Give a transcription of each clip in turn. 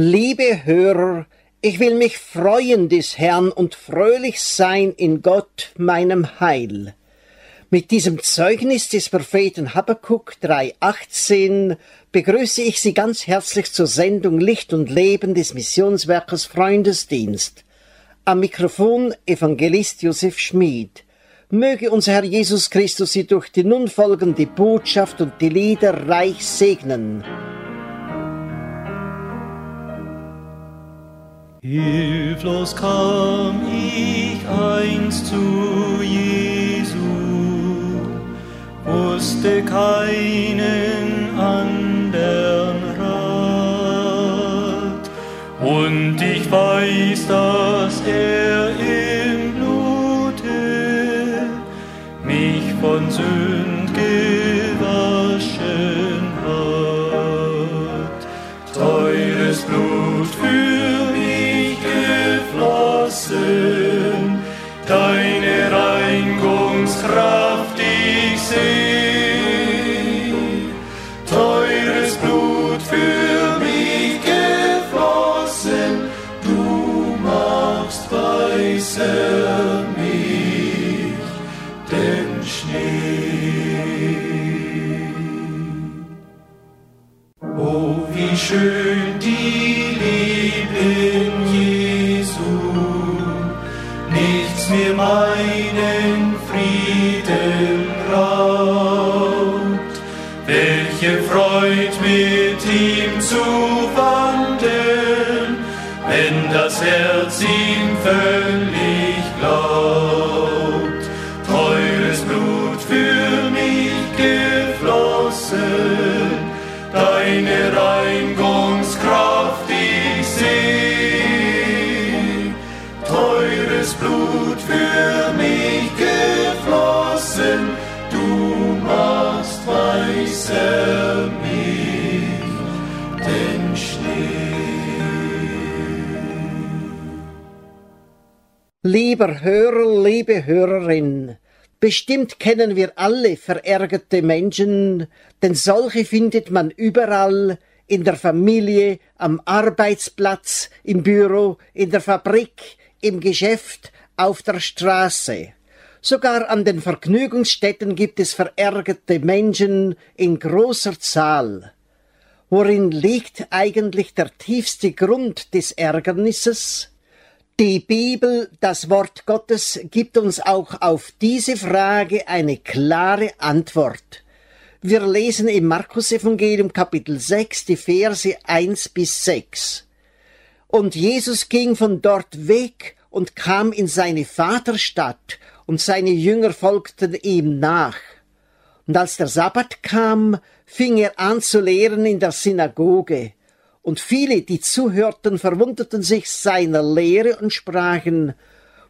Liebe Hörer, ich will mich freuen des Herrn und fröhlich sein in Gott, meinem Heil. Mit diesem Zeugnis des Propheten Habakkuk 3,18 begrüße ich Sie ganz herzlich zur Sendung Licht und Leben des Missionswerkes Freundesdienst. Am Mikrofon Evangelist Josef Schmid. Möge unser Herr Jesus Christus Sie durch die nun folgende Botschaft und die Lieder reich segnen. Hilflos kam ich einst zu Jesu, wusste keinen andern Rat. Und ich weiß, dass er im Blute mich von Sünd mit ihm zu wandeln, wenn das Herz ihm völlig Lieber Hörer, liebe Hörerin, bestimmt kennen wir alle verärgerte Menschen, denn solche findet man überall, in der Familie, am Arbeitsplatz, im Büro, in der Fabrik, im Geschäft, auf der Straße. Sogar an den Vergnügungsstätten gibt es verärgerte Menschen in großer Zahl. Worin liegt eigentlich der tiefste Grund des Ärgernisses? Die Bibel, das Wort Gottes, gibt uns auch auf diese Frage eine klare Antwort. Wir lesen im Markus-Evangelium Kapitel 6 die Verse 1 bis 6. Und Jesus ging von dort weg und kam in seine Vaterstadt, und seine Jünger folgten ihm nach. Und als der Sabbat kam, fing er an zu lehren in der Synagoge. Und viele, die zuhörten, verwunderten sich seiner Lehre und sprachen,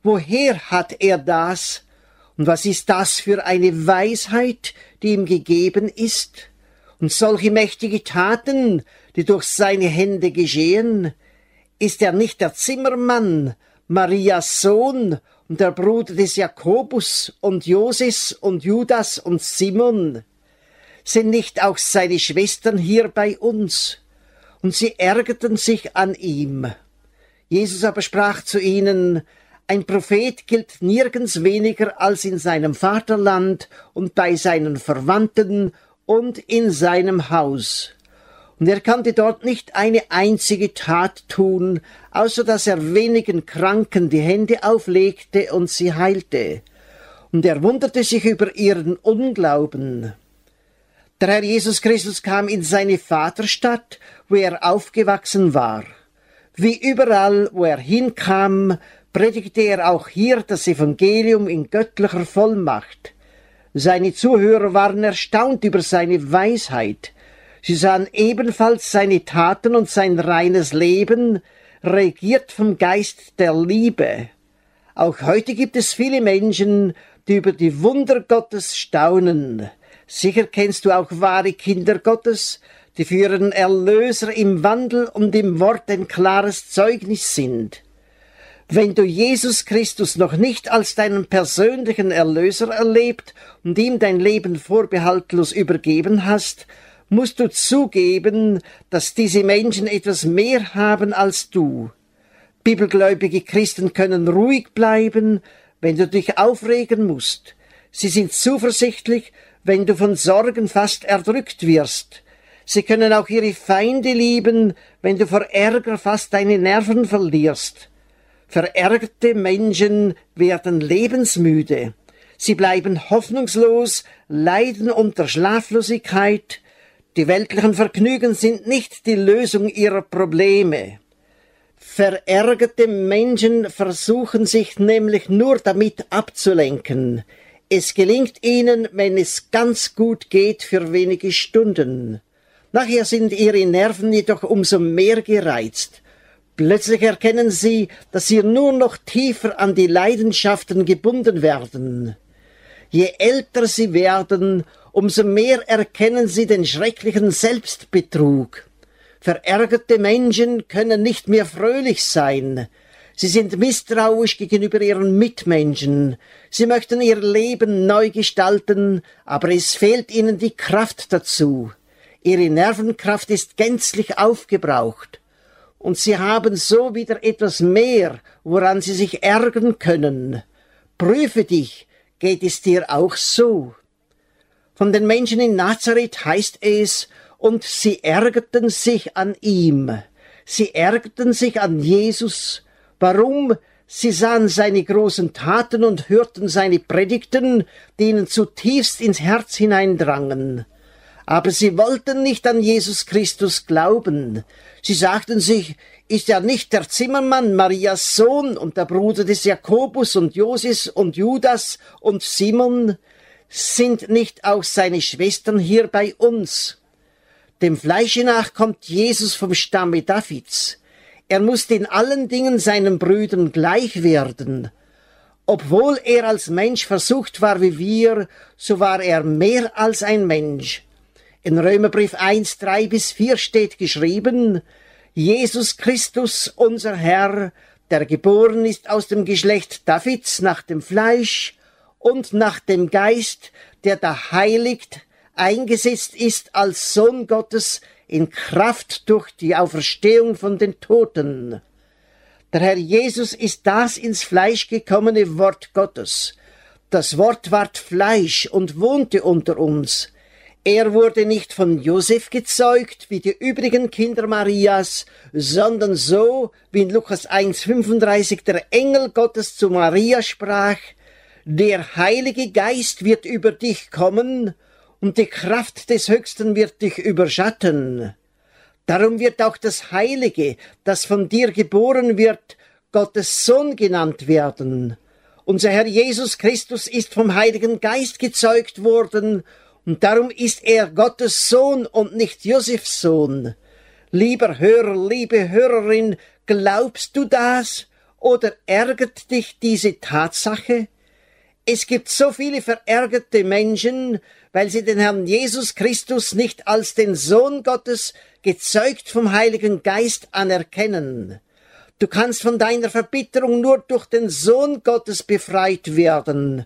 woher hat er das? Und was ist das für eine Weisheit, die ihm gegeben ist? Und solche mächtige Taten, die durch seine Hände geschehen? Ist er nicht der Zimmermann, Marias Sohn und der Bruder des Jakobus und Joses und Judas und Simon? Sind nicht auch seine Schwestern hier bei uns? Und sie ärgerten sich an ihm. Jesus aber sprach zu ihnen, ein Prophet gilt nirgends weniger als in seinem Vaterland und bei seinen Verwandten und in seinem Haus. Und er konnte dort nicht eine einzige Tat tun, außer dass er wenigen Kranken die Hände auflegte und sie heilte. Und er wunderte sich über ihren Unglauben. Der Herr Jesus Christus kam in seine Vaterstadt, wo er aufgewachsen war. Wie überall, wo er hinkam, predigte er auch hier das Evangelium in göttlicher Vollmacht. Seine Zuhörer waren erstaunt über seine Weisheit. Sie sahen ebenfalls seine Taten und sein reines Leben, regiert vom Geist der Liebe. Auch heute gibt es viele Menschen, die über die Wunder Gottes staunen. Sicher kennst du auch wahre Kinder Gottes, die für ihren Erlöser im Wandel und im Wort ein klares Zeugnis sind. Wenn du Jesus Christus noch nicht als deinen persönlichen Erlöser erlebt und ihm dein Leben vorbehaltlos übergeben hast, musst du zugeben, dass diese Menschen etwas mehr haben als du. Bibelgläubige Christen können ruhig bleiben, wenn du dich aufregen musst. Sie sind zuversichtlich, wenn du von Sorgen fast erdrückt wirst. Sie können auch ihre Feinde lieben, wenn du vor Ärger fast deine Nerven verlierst. Verärgerte Menschen werden lebensmüde. Sie bleiben hoffnungslos, leiden unter Schlaflosigkeit. Die weltlichen Vergnügen sind nicht die Lösung ihrer Probleme. Verärgerte Menschen versuchen sich nämlich nur damit abzulenken. Es gelingt ihnen, wenn es ganz gut geht, für wenige Stunden. Nachher sind ihre Nerven jedoch umso mehr gereizt. Plötzlich erkennen sie, dass sie nur noch tiefer an die Leidenschaften gebunden werden. Je älter sie werden, umso mehr erkennen sie den schrecklichen Selbstbetrug. Verärgerte Menschen können nicht mehr fröhlich sein. Sie sind misstrauisch gegenüber ihren Mitmenschen. Sie möchten ihr Leben neu gestalten, aber es fehlt ihnen die Kraft dazu. Ihre Nervenkraft ist gänzlich aufgebraucht und sie haben so wieder etwas mehr, woran sie sich ärgern können. Prüfe dich, geht es dir auch so? Von den Menschen in Nazareth heißt es, und sie ärgerten sich an ihm. Sie ärgerten sich an Jesus. Warum? Sie sahen seine großen Taten und hörten seine Predigten, die ihnen zutiefst ins Herz hineindrangen. Aber sie wollten nicht an Jesus Christus glauben. Sie sagten sich, ist er nicht der Zimmermann, Marias Sohn und der Bruder des Jakobus und Josis und Judas und Simon? Sind nicht auch seine Schwestern hier bei uns? Dem Fleische nach kommt Jesus vom Stamme Davids. Er musste in allen Dingen seinen Brüdern gleich werden. Obwohl er als Mensch versucht war wie wir, so war er mehr als ein Mensch. In Römerbrief 1, 3 bis 4 steht geschrieben, Jesus Christus, unser Herr, der geboren ist aus dem Geschlecht Davids nach dem Fleisch und nach dem Geist, der da heiligt, eingesetzt ist als Sohn Gottes in Kraft durch die Auferstehung von den Toten. Der Herr Jesus ist das ins Fleisch gekommene Wort Gottes. Das Wort ward Fleisch und wohnte unter uns. Er wurde nicht von Josef gezeugt wie die übrigen Kinder Marias, sondern so, wie in Lukas 1,35 der Engel Gottes zu Maria sprach, der Heilige Geist wird über dich kommen und die Kraft des Höchsten wird dich überschatten. Darum wird auch das Heilige, das von dir geboren wird, Gottes Sohn genannt werden. Unser Herr Jesus Christus ist vom Heiligen Geist gezeugt worden und darum ist er Gottes Sohn und nicht Josefs Sohn. Lieber Hörer, liebe Hörerin, glaubst du das oder ärgert dich diese Tatsache? Es gibt so viele verärgerte Menschen, weil sie den Herrn Jesus Christus nicht als den Sohn Gottes, gezeugt vom Heiligen Geist, anerkennen. Du kannst von deiner Verbitterung nur durch den Sohn Gottes befreit werden.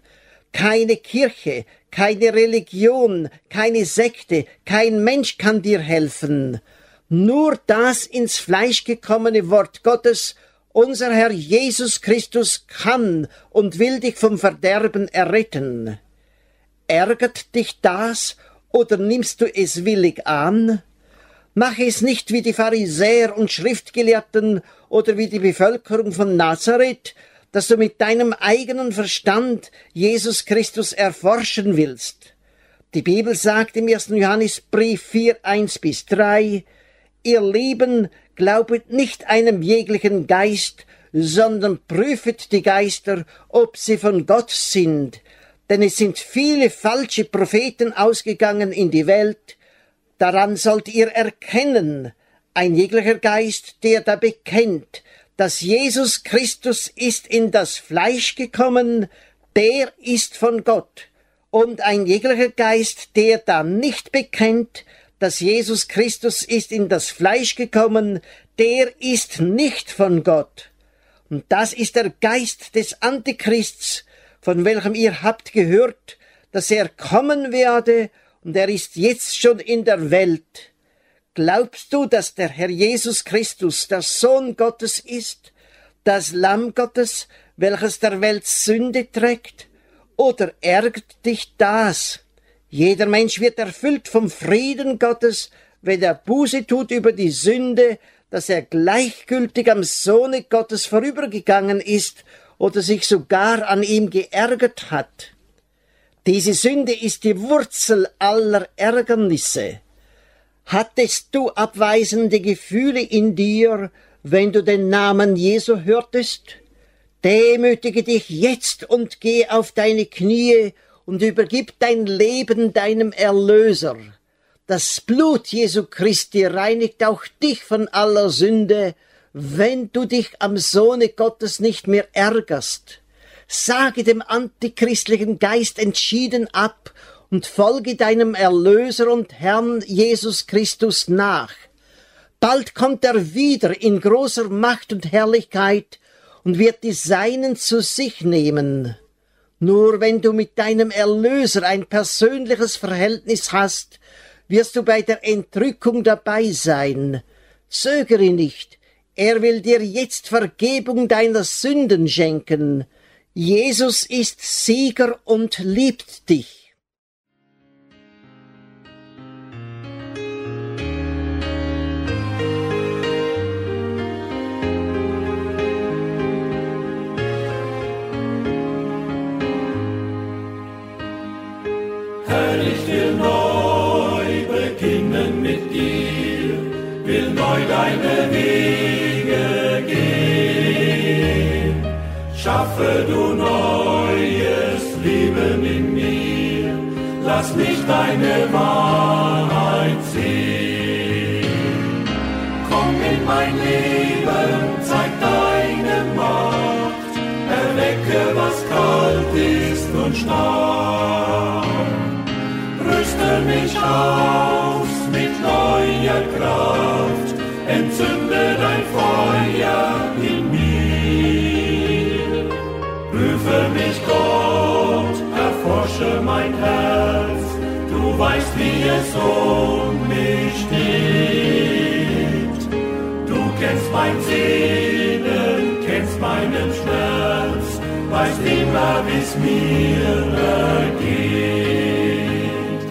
Keine Kirche, keine Religion, keine Sekte, kein Mensch kann dir helfen. Nur das ins Fleisch gekommene Wort Gottes, unser Herr Jesus Christus, kann und will dich vom Verderben erretten. Ärgert dich das oder nimmst du es willig an? Mach es nicht wie die Pharisäer und Schriftgelehrten oder wie die Bevölkerung von Nazareth, dass du mit deinem eigenen Verstand Jesus Christus erforschen willst. Die Bibel sagt im 1. Johannesbrief 4, 1 bis 3, Ihr Lieben, glaubet nicht einem jeglichen Geist, sondern prüfet die Geister, ob sie von Gott sind, denn es sind viele falsche Propheten ausgegangen in die Welt, daran sollt ihr erkennen, ein jeglicher Geist, der da bekennt, dass Jesus Christus ist in das Fleisch gekommen, der ist von Gott. Und ein jeglicher Geist, der da nicht bekennt, dass Jesus Christus ist in das Fleisch gekommen, der ist nicht von Gott. Und das ist der Geist des Antichrists, von welchem ihr habt gehört, dass er kommen werde und er ist jetzt schon in der Welt. Glaubst du, dass der Herr Jesus Christus der Sohn Gottes ist, das Lamm Gottes, welches der Welt Sünde trägt? Oder ärgert dich das? Jeder Mensch wird erfüllt vom Frieden Gottes, wenn er Buße tut über die Sünde, dass er gleichgültig am Sohne Gottes vorübergegangen ist oder sich sogar an ihm geärgert hat. Diese Sünde ist die Wurzel aller Ärgernisse. Hattest du abweisende Gefühle in dir, wenn du den Namen Jesu hörtest? Demütige dich jetzt und geh auf deine Knie und übergib dein Leben deinem Erlöser. Das Blut Jesu Christi reinigt auch dich von aller Sünde, wenn du dich am Sohne Gottes nicht mehr ärgerst. Sage dem antichristlichen Geist entschieden ab und folge deinem Erlöser und Herrn Jesus Christus nach. Bald kommt er wieder in großer Macht und Herrlichkeit und wird die Seinen zu sich nehmen. Nur wenn du mit deinem Erlöser ein persönliches Verhältnis hast, wirst du bei der Entrückung dabei sein. Zögere nicht, er will dir jetzt Vergebung deiner Sünden schenken. Jesus ist Sieger und liebt dich. Schaffe du neues Leben in mir, lass mich deine Wahrheit sehen. Komm in mein Leben, zeig deine Macht, erwecke was kalt ist und starr. Rüste mich aus mit neuer Kraft, entzünde dein Feuer mich Gott, erforsche mein Herz, du weißt, wie es um mich steht. Du kennst mein Sehnen, kennst meinen Schmerz, weißt immer, wie's mir ergeht.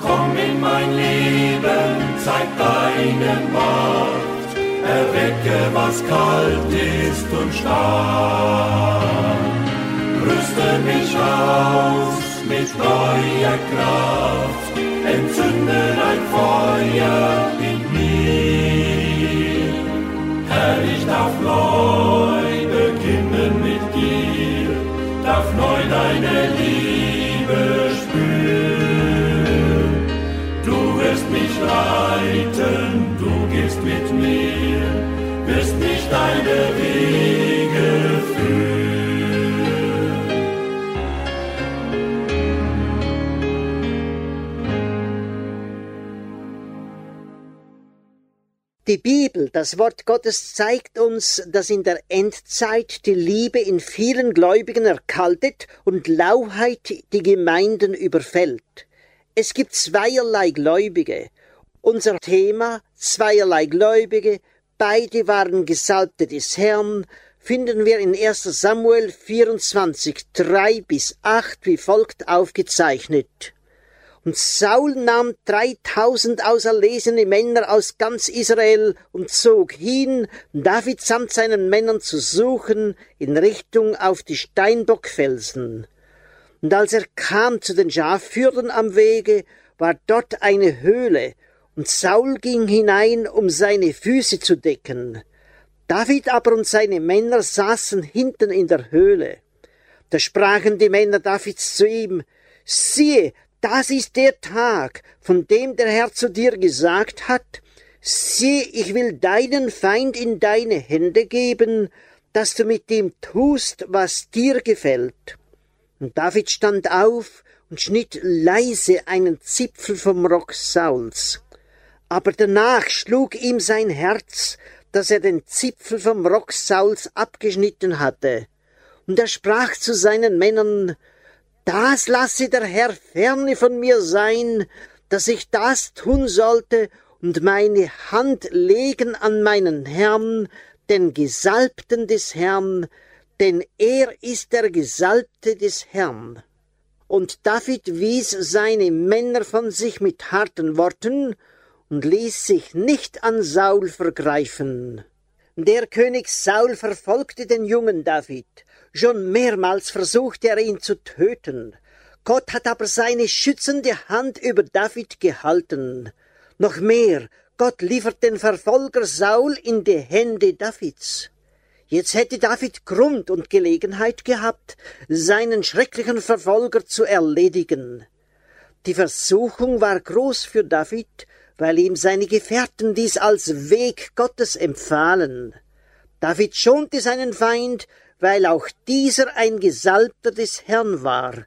Komm in mein Leben, zeig deine Macht, erwecke, was kalt ist und starr. Rüste mich aus mit neuer Kraft, entzünde dein Feuer in mir. Herr, ich darf neu beginnen mit dir, darf neu deine Liebe spüren. Du wirst mich leiten, du gehst mit mir, wirst mich deine Wege Die Bibel, das Wort Gottes, zeigt uns, dass in der Endzeit die Liebe in vielen Gläubigen erkaltet und Lauheit die Gemeinden überfällt. Es gibt zweierlei Gläubige. Unser Thema zweierlei Gläubige, beide waren Gesalbte des Herrn, finden wir in 1 Samuel 24, 3 bis 8 wie folgt aufgezeichnet. Und Saul nahm dreitausend auserlesene Männer aus ganz Israel und zog hin, David samt seinen Männern zu suchen, in Richtung auf die Steinbockfelsen. Und als er kam zu den Schafhürden am Wege, war dort eine Höhle, und Saul ging hinein, um seine Füße zu decken. David aber und seine Männer saßen hinten in der Höhle. Da sprachen die Männer Davids zu ihm, siehe, das ist der Tag, von dem der Herr zu dir gesagt hat, sieh, ich will deinen Feind in deine Hände geben, dass du mit ihm tust, was dir gefällt. Und David stand auf und schnitt leise einen Zipfel vom Rock Sauls. Aber danach schlug ihm sein Herz, dass er den Zipfel vom Rock Sauls abgeschnitten hatte. Und er sprach zu seinen Männern, Das lasse der Herr ferne von mir sein, dass ich das tun sollte und meine Hand legen an meinen Herrn, den Gesalbten des Herrn, denn er ist der Gesalbte des Herrn. Und David wies seine Männer von sich mit harten Worten und ließ sich nicht an Saul vergreifen. Der König Saul verfolgte den jungen David. Schon mehrmals versuchte er ihn zu töten. Gott hat aber seine schützende Hand über David gehalten. Noch mehr, Gott liefert den Verfolger Saul in die Hände Davids. Jetzt hätte David Grund und Gelegenheit gehabt, seinen schrecklichen Verfolger zu erledigen. Die Versuchung war groß für David, weil ihm seine Gefährten dies als Weg Gottes empfahlen. David schonte seinen Feind, weil auch dieser ein Gesalbter des Herrn war.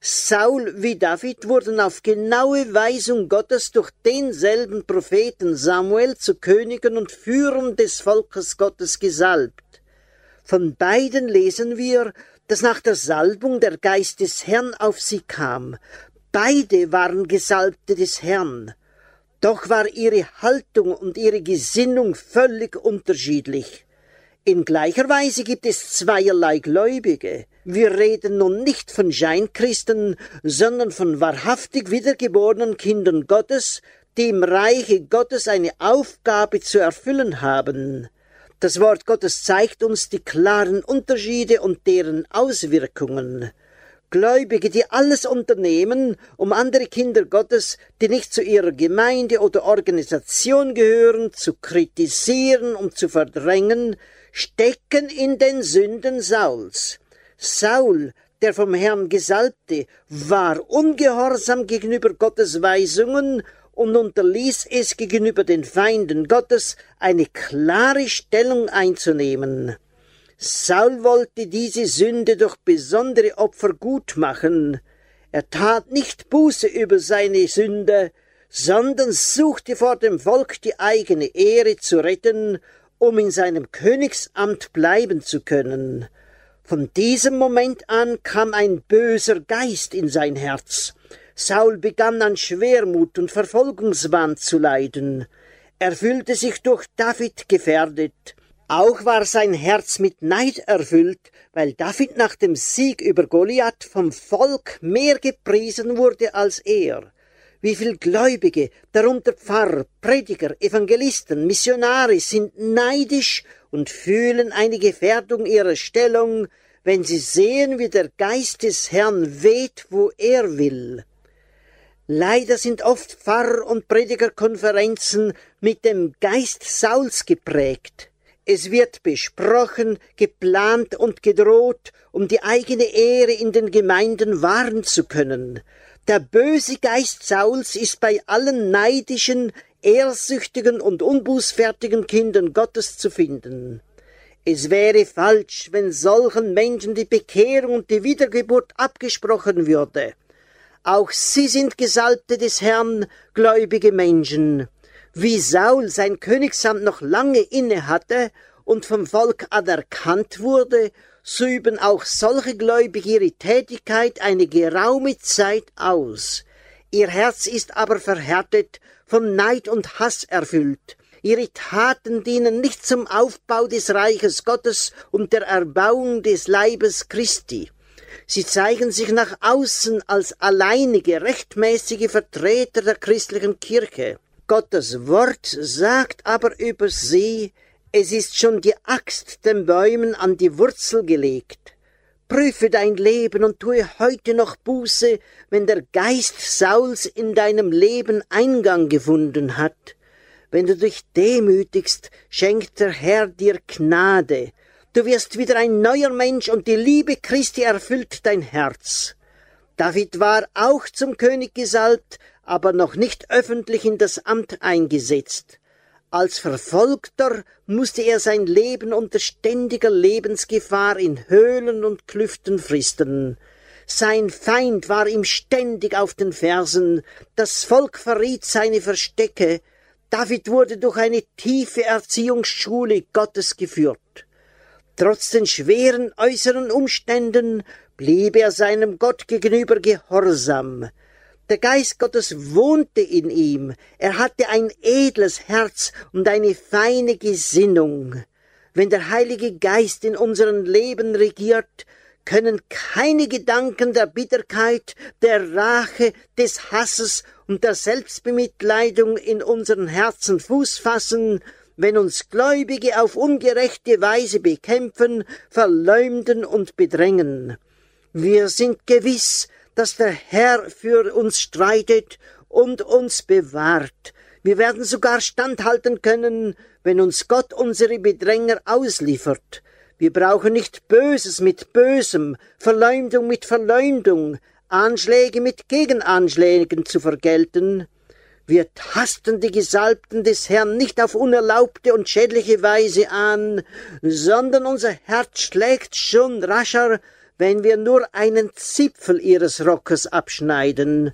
Saul wie David wurden auf genaue Weisung Gottes durch denselben Propheten Samuel zu Königen und Führern des Volkes Gottes gesalbt. Von beiden lesen wir, dass nach der Salbung der Geist des Herrn auf sie kam. Beide waren Gesalbte des Herrn. Doch war ihre Haltung und ihre Gesinnung völlig unterschiedlich. In gleicher Weise gibt es zweierlei Gläubige. Wir reden nun nicht von Scheinchristen, sondern von wahrhaftig wiedergeborenen Kindern Gottes, die im Reiche Gottes eine Aufgabe zu erfüllen haben. Das Wort Gottes zeigt uns die klaren Unterschiede und deren Auswirkungen. Gläubige, die alles unternehmen, um andere Kinder Gottes, die nicht zu ihrer Gemeinde oder Organisation gehören, zu kritisieren und zu verdrängen, stecken in den Sünden Sauls. Saul, der vom Herrn Gesalbte, war ungehorsam gegenüber Gottes Weisungen und unterließ es gegenüber den Feinden Gottes eine klare Stellung einzunehmen. Saul wollte diese Sünde durch besondere Opfer gut machen. Er tat nicht Buße über seine Sünde, sondern suchte vor dem Volk die eigene Ehre zu retten um in seinem Königsamt bleiben zu können. Von diesem Moment an kam ein böser Geist in sein Herz. Saul begann an Schwermut und Verfolgungswahn zu leiden. Er fühlte sich durch David gefährdet. Auch war sein Herz mit Neid erfüllt, weil David nach dem Sieg über Goliath vom Volk mehr gepriesen wurde als er wie viel Gläubige, darunter Pfarrer, Prediger, Evangelisten, Missionare sind neidisch und fühlen eine Gefährdung ihrer Stellung, wenn sie sehen, wie der Geist des Herrn weht, wo er will. Leider sind oft Pfarrer- und Predigerkonferenzen mit dem Geist Sauls geprägt. Es wird besprochen, geplant und gedroht, um die eigene Ehre in den Gemeinden wahren zu können. Der böse Geist Sauls ist bei allen neidischen, ehrsüchtigen und unbußfertigen Kindern Gottes zu finden. Es wäre falsch, wenn solchen Menschen die Bekehrung und die Wiedergeburt abgesprochen würde. Auch sie sind Gesalbte des Herrn, gläubige Menschen. Wie Saul sein Königsamt noch lange inne hatte und vom Volk anerkannt wurde, so üben auch solche Gläubige ihre Tätigkeit eine geraume Zeit aus. Ihr Herz ist aber verhärtet, von Neid und Hass erfüllt. Ihre Taten dienen nicht zum Aufbau des Reiches Gottes und der Erbauung des Leibes Christi. Sie zeigen sich nach außen als alleinige, rechtmäßige Vertreter der christlichen Kirche. Gottes Wort sagt aber über sie, es ist schon die Axt den Bäumen an die Wurzel gelegt. Prüfe dein Leben und tue heute noch Buße, wenn der Geist Sauls in deinem Leben Eingang gefunden hat. Wenn du dich demütigst, schenkt der Herr dir Gnade. Du wirst wieder ein neuer Mensch und die Liebe Christi erfüllt dein Herz. David war auch zum König gesalbt, aber noch nicht öffentlich in das Amt eingesetzt. Als Verfolgter musste er sein Leben unter ständiger Lebensgefahr in Höhlen und Klüften fristen. Sein Feind war ihm ständig auf den Fersen, das Volk verriet seine Verstecke, David wurde durch eine tiefe Erziehungsschule Gottes geführt. Trotz den schweren äußeren Umständen blieb er seinem Gott gegenüber gehorsam. Der Geist Gottes wohnte in ihm, er hatte ein edles Herz und eine feine Gesinnung. Wenn der Heilige Geist in unserem Leben regiert, können keine Gedanken der Bitterkeit, der Rache, des Hasses und der Selbstbemitleidung in unseren Herzen Fuß fassen, wenn uns Gläubige auf ungerechte Weise bekämpfen, verleumden und bedrängen. Wir sind gewiss, dass der Herr für uns streitet und uns bewahrt. Wir werden sogar standhalten können, wenn uns Gott unsere Bedränger ausliefert. Wir brauchen nicht Böses mit Bösem, Verleumdung mit Verleumdung, Anschläge mit Gegenanschlägen zu vergelten. Wir tasten die Gesalbten des Herrn nicht auf unerlaubte und schädliche Weise an, sondern unser Herz schlägt schon rascher, wenn wir nur einen Zipfel ihres Rockes abschneiden.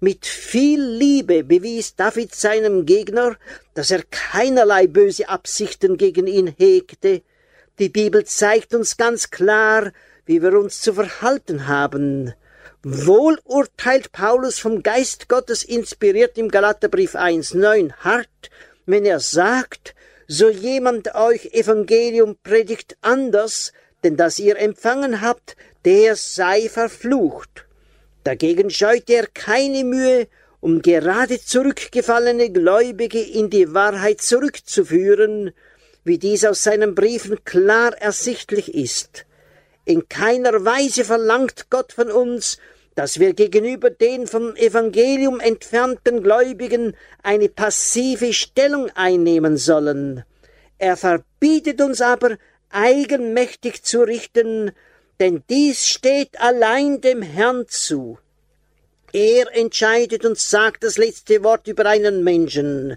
Mit viel Liebe bewies David seinem Gegner, dass er keinerlei böse Absichten gegen ihn hegte. Die Bibel zeigt uns ganz klar, wie wir uns zu verhalten haben. Wohl urteilt Paulus vom Geist Gottes inspiriert im Galaterbrief 1,9 hart, wenn er sagt, so jemand euch Evangelium predigt anders, denn das ihr empfangen habt, der sei verflucht. Dagegen scheute er keine Mühe, um gerade zurückgefallene Gläubige in die Wahrheit zurückzuführen, wie dies aus seinen Briefen klar ersichtlich ist. In keiner Weise verlangt Gott von uns, dass wir gegenüber den vom Evangelium entfernten Gläubigen eine passive Stellung einnehmen sollen. Er verbietet uns aber, eigenmächtig zu richten, denn dies steht allein dem Herrn zu. Er entscheidet und sagt das letzte Wort über einen Menschen.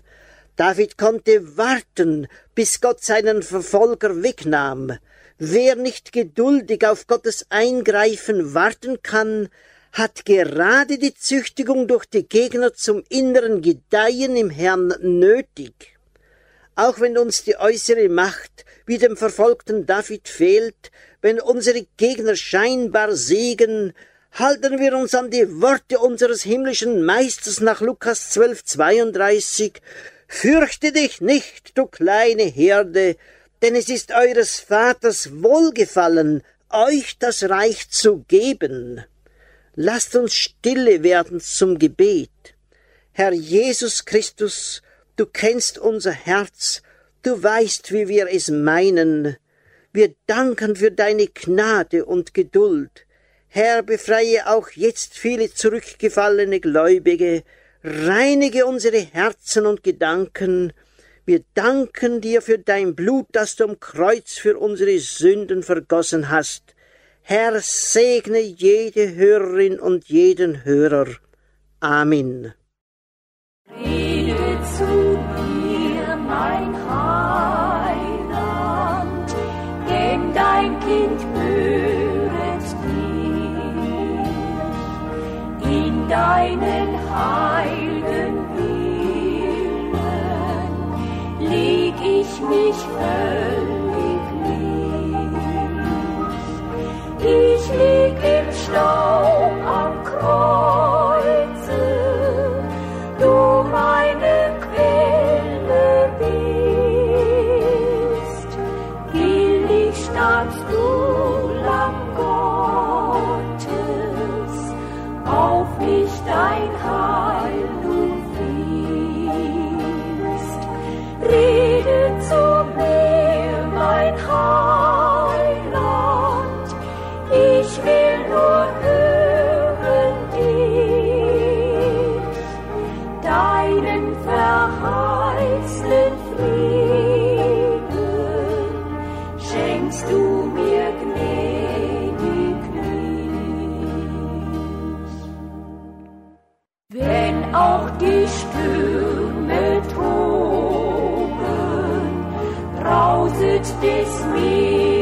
David konnte warten, bis Gott seinen Verfolger wegnahm. Wer nicht geduldig auf Gottes Eingreifen warten kann, hat gerade die Züchtigung durch die Gegner zum inneren Gedeihen im Herrn nötig. Auch wenn uns die äußere Macht wie dem verfolgten David fehlt, wenn unsere Gegner scheinbar siegen, halten wir uns an die Worte unseres himmlischen Meisters nach Lukas 12, 32. Fürchte dich nicht, du kleine Herde, denn es ist eures Vaters Wohlgefallen, euch das Reich zu geben. Lasst uns stille werden zum Gebet. Herr Jesus Christus, du kennst unser Herz, du weißt, wie wir es meinen. Wir danken für deine Gnade und Geduld. Herr, befreie auch jetzt viele zurückgefallene Gläubige, reinige unsere Herzen und Gedanken. Wir danken dir für dein Blut, das du am Kreuz für unsere Sünden vergossen hast. Herr, segne jede Hörerin und jeden Hörer. Amen. Deinen heiligen Willen leg ich mich völlig which this week.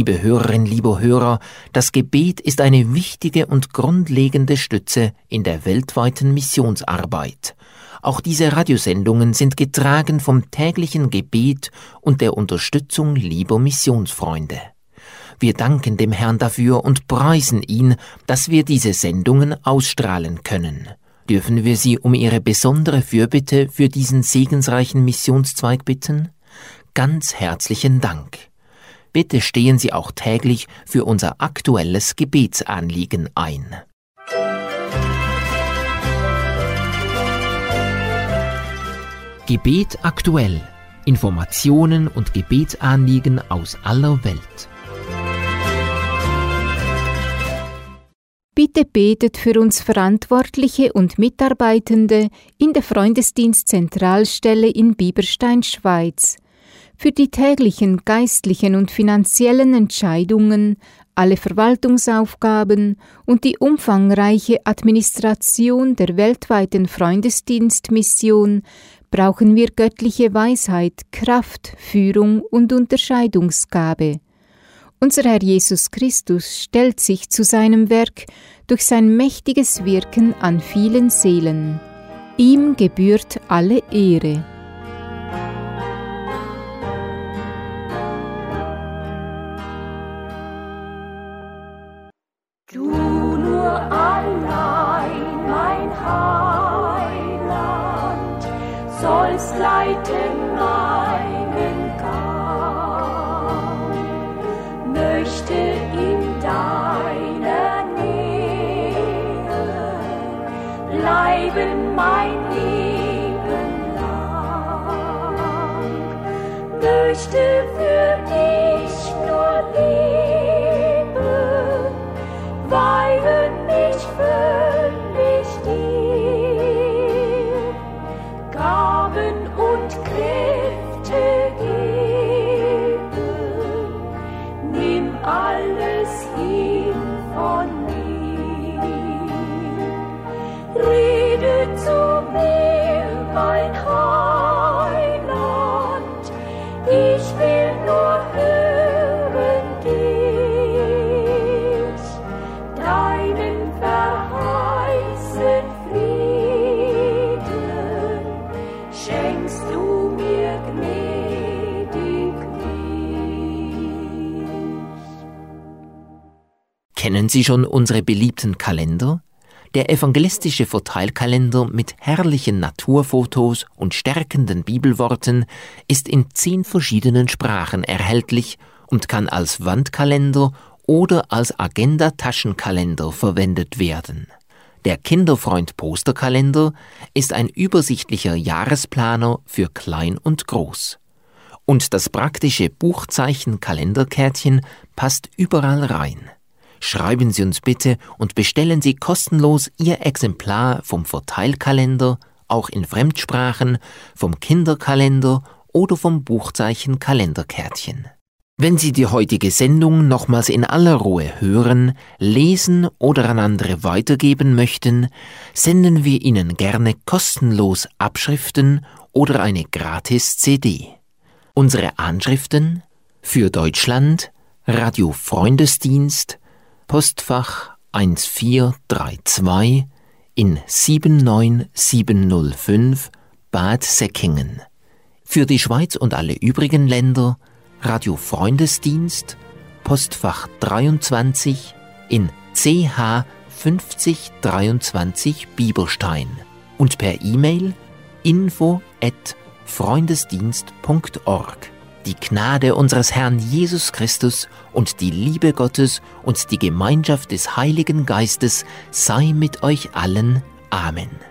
Liebe Hörerinnen, liebe Hörer, das Gebet ist eine wichtige und grundlegende Stütze in der weltweiten Missionsarbeit. Auch diese Radiosendungen sind getragen vom täglichen Gebet und der Unterstützung lieber Missionsfreunde. Wir danken dem Herrn dafür und preisen ihn, dass wir diese Sendungen ausstrahlen können. Dürfen wir Sie um Ihre besondere Fürbitte für diesen segensreichen Missionszweig bitten? Ganz herzlichen Dank. Bitte stehen Sie auch täglich für unser aktuelles Gebetsanliegen ein. Gebet aktuell. Informationen und Gebetsanliegen aus aller Welt. Bitte betet für uns Verantwortliche und Mitarbeitende in der Freundesdienstzentralstelle in Bieberstein, Schweiz für die täglichen geistlichen und finanziellen Entscheidungen, alle Verwaltungsaufgaben und die umfangreiche Administration der weltweiten Freundesdienstmission brauchen wir göttliche Weisheit, Kraft, Führung und Unterscheidungsgabe. Unser Herr Jesus Christus stellt sich zu seinem Werk durch sein mächtiges Wirken an vielen Seelen. Ihm gebührt alle Ehre. Leiten meinen Gang, möchte in deiner Nähe bleiben mein Leben lang, möchte Kennen Sie schon unsere beliebten Kalender? Der evangelistische Verteilkalender mit herrlichen Naturfotos und stärkenden Bibelworten ist in zehn verschiedenen Sprachen erhältlich und kann als Wandkalender oder als Agenda-Taschenkalender verwendet werden. Der Kinderfreund Posterkalender ist ein übersichtlicher Jahresplaner für Klein und Groß. Und das praktische Buchzeichen Kalenderkärtchen passt überall rein. Schreiben Sie uns bitte und bestellen Sie kostenlos Ihr Exemplar vom Verteilkalender, auch in Fremdsprachen, vom Kinderkalender oder vom Buchzeichen Kalenderkärtchen. Wenn Sie die heutige Sendung nochmals in aller Ruhe hören, lesen oder an andere weitergeben möchten, senden wir Ihnen gerne kostenlos Abschriften oder eine Gratis-CD. Unsere Anschriften für Deutschland Radio Freundesdienst Postfach 1432 in 79705 Bad Säckingen. Für die Schweiz und alle übrigen Länder Radio Freundesdienst Postfach 23 in CH 5023 Bieberstein und per E-Mail info at freundesdienst.org. Die Gnade unseres Herrn Jesus Christus und die Liebe Gottes und die Gemeinschaft des Heiligen Geistes sei mit euch allen. Amen.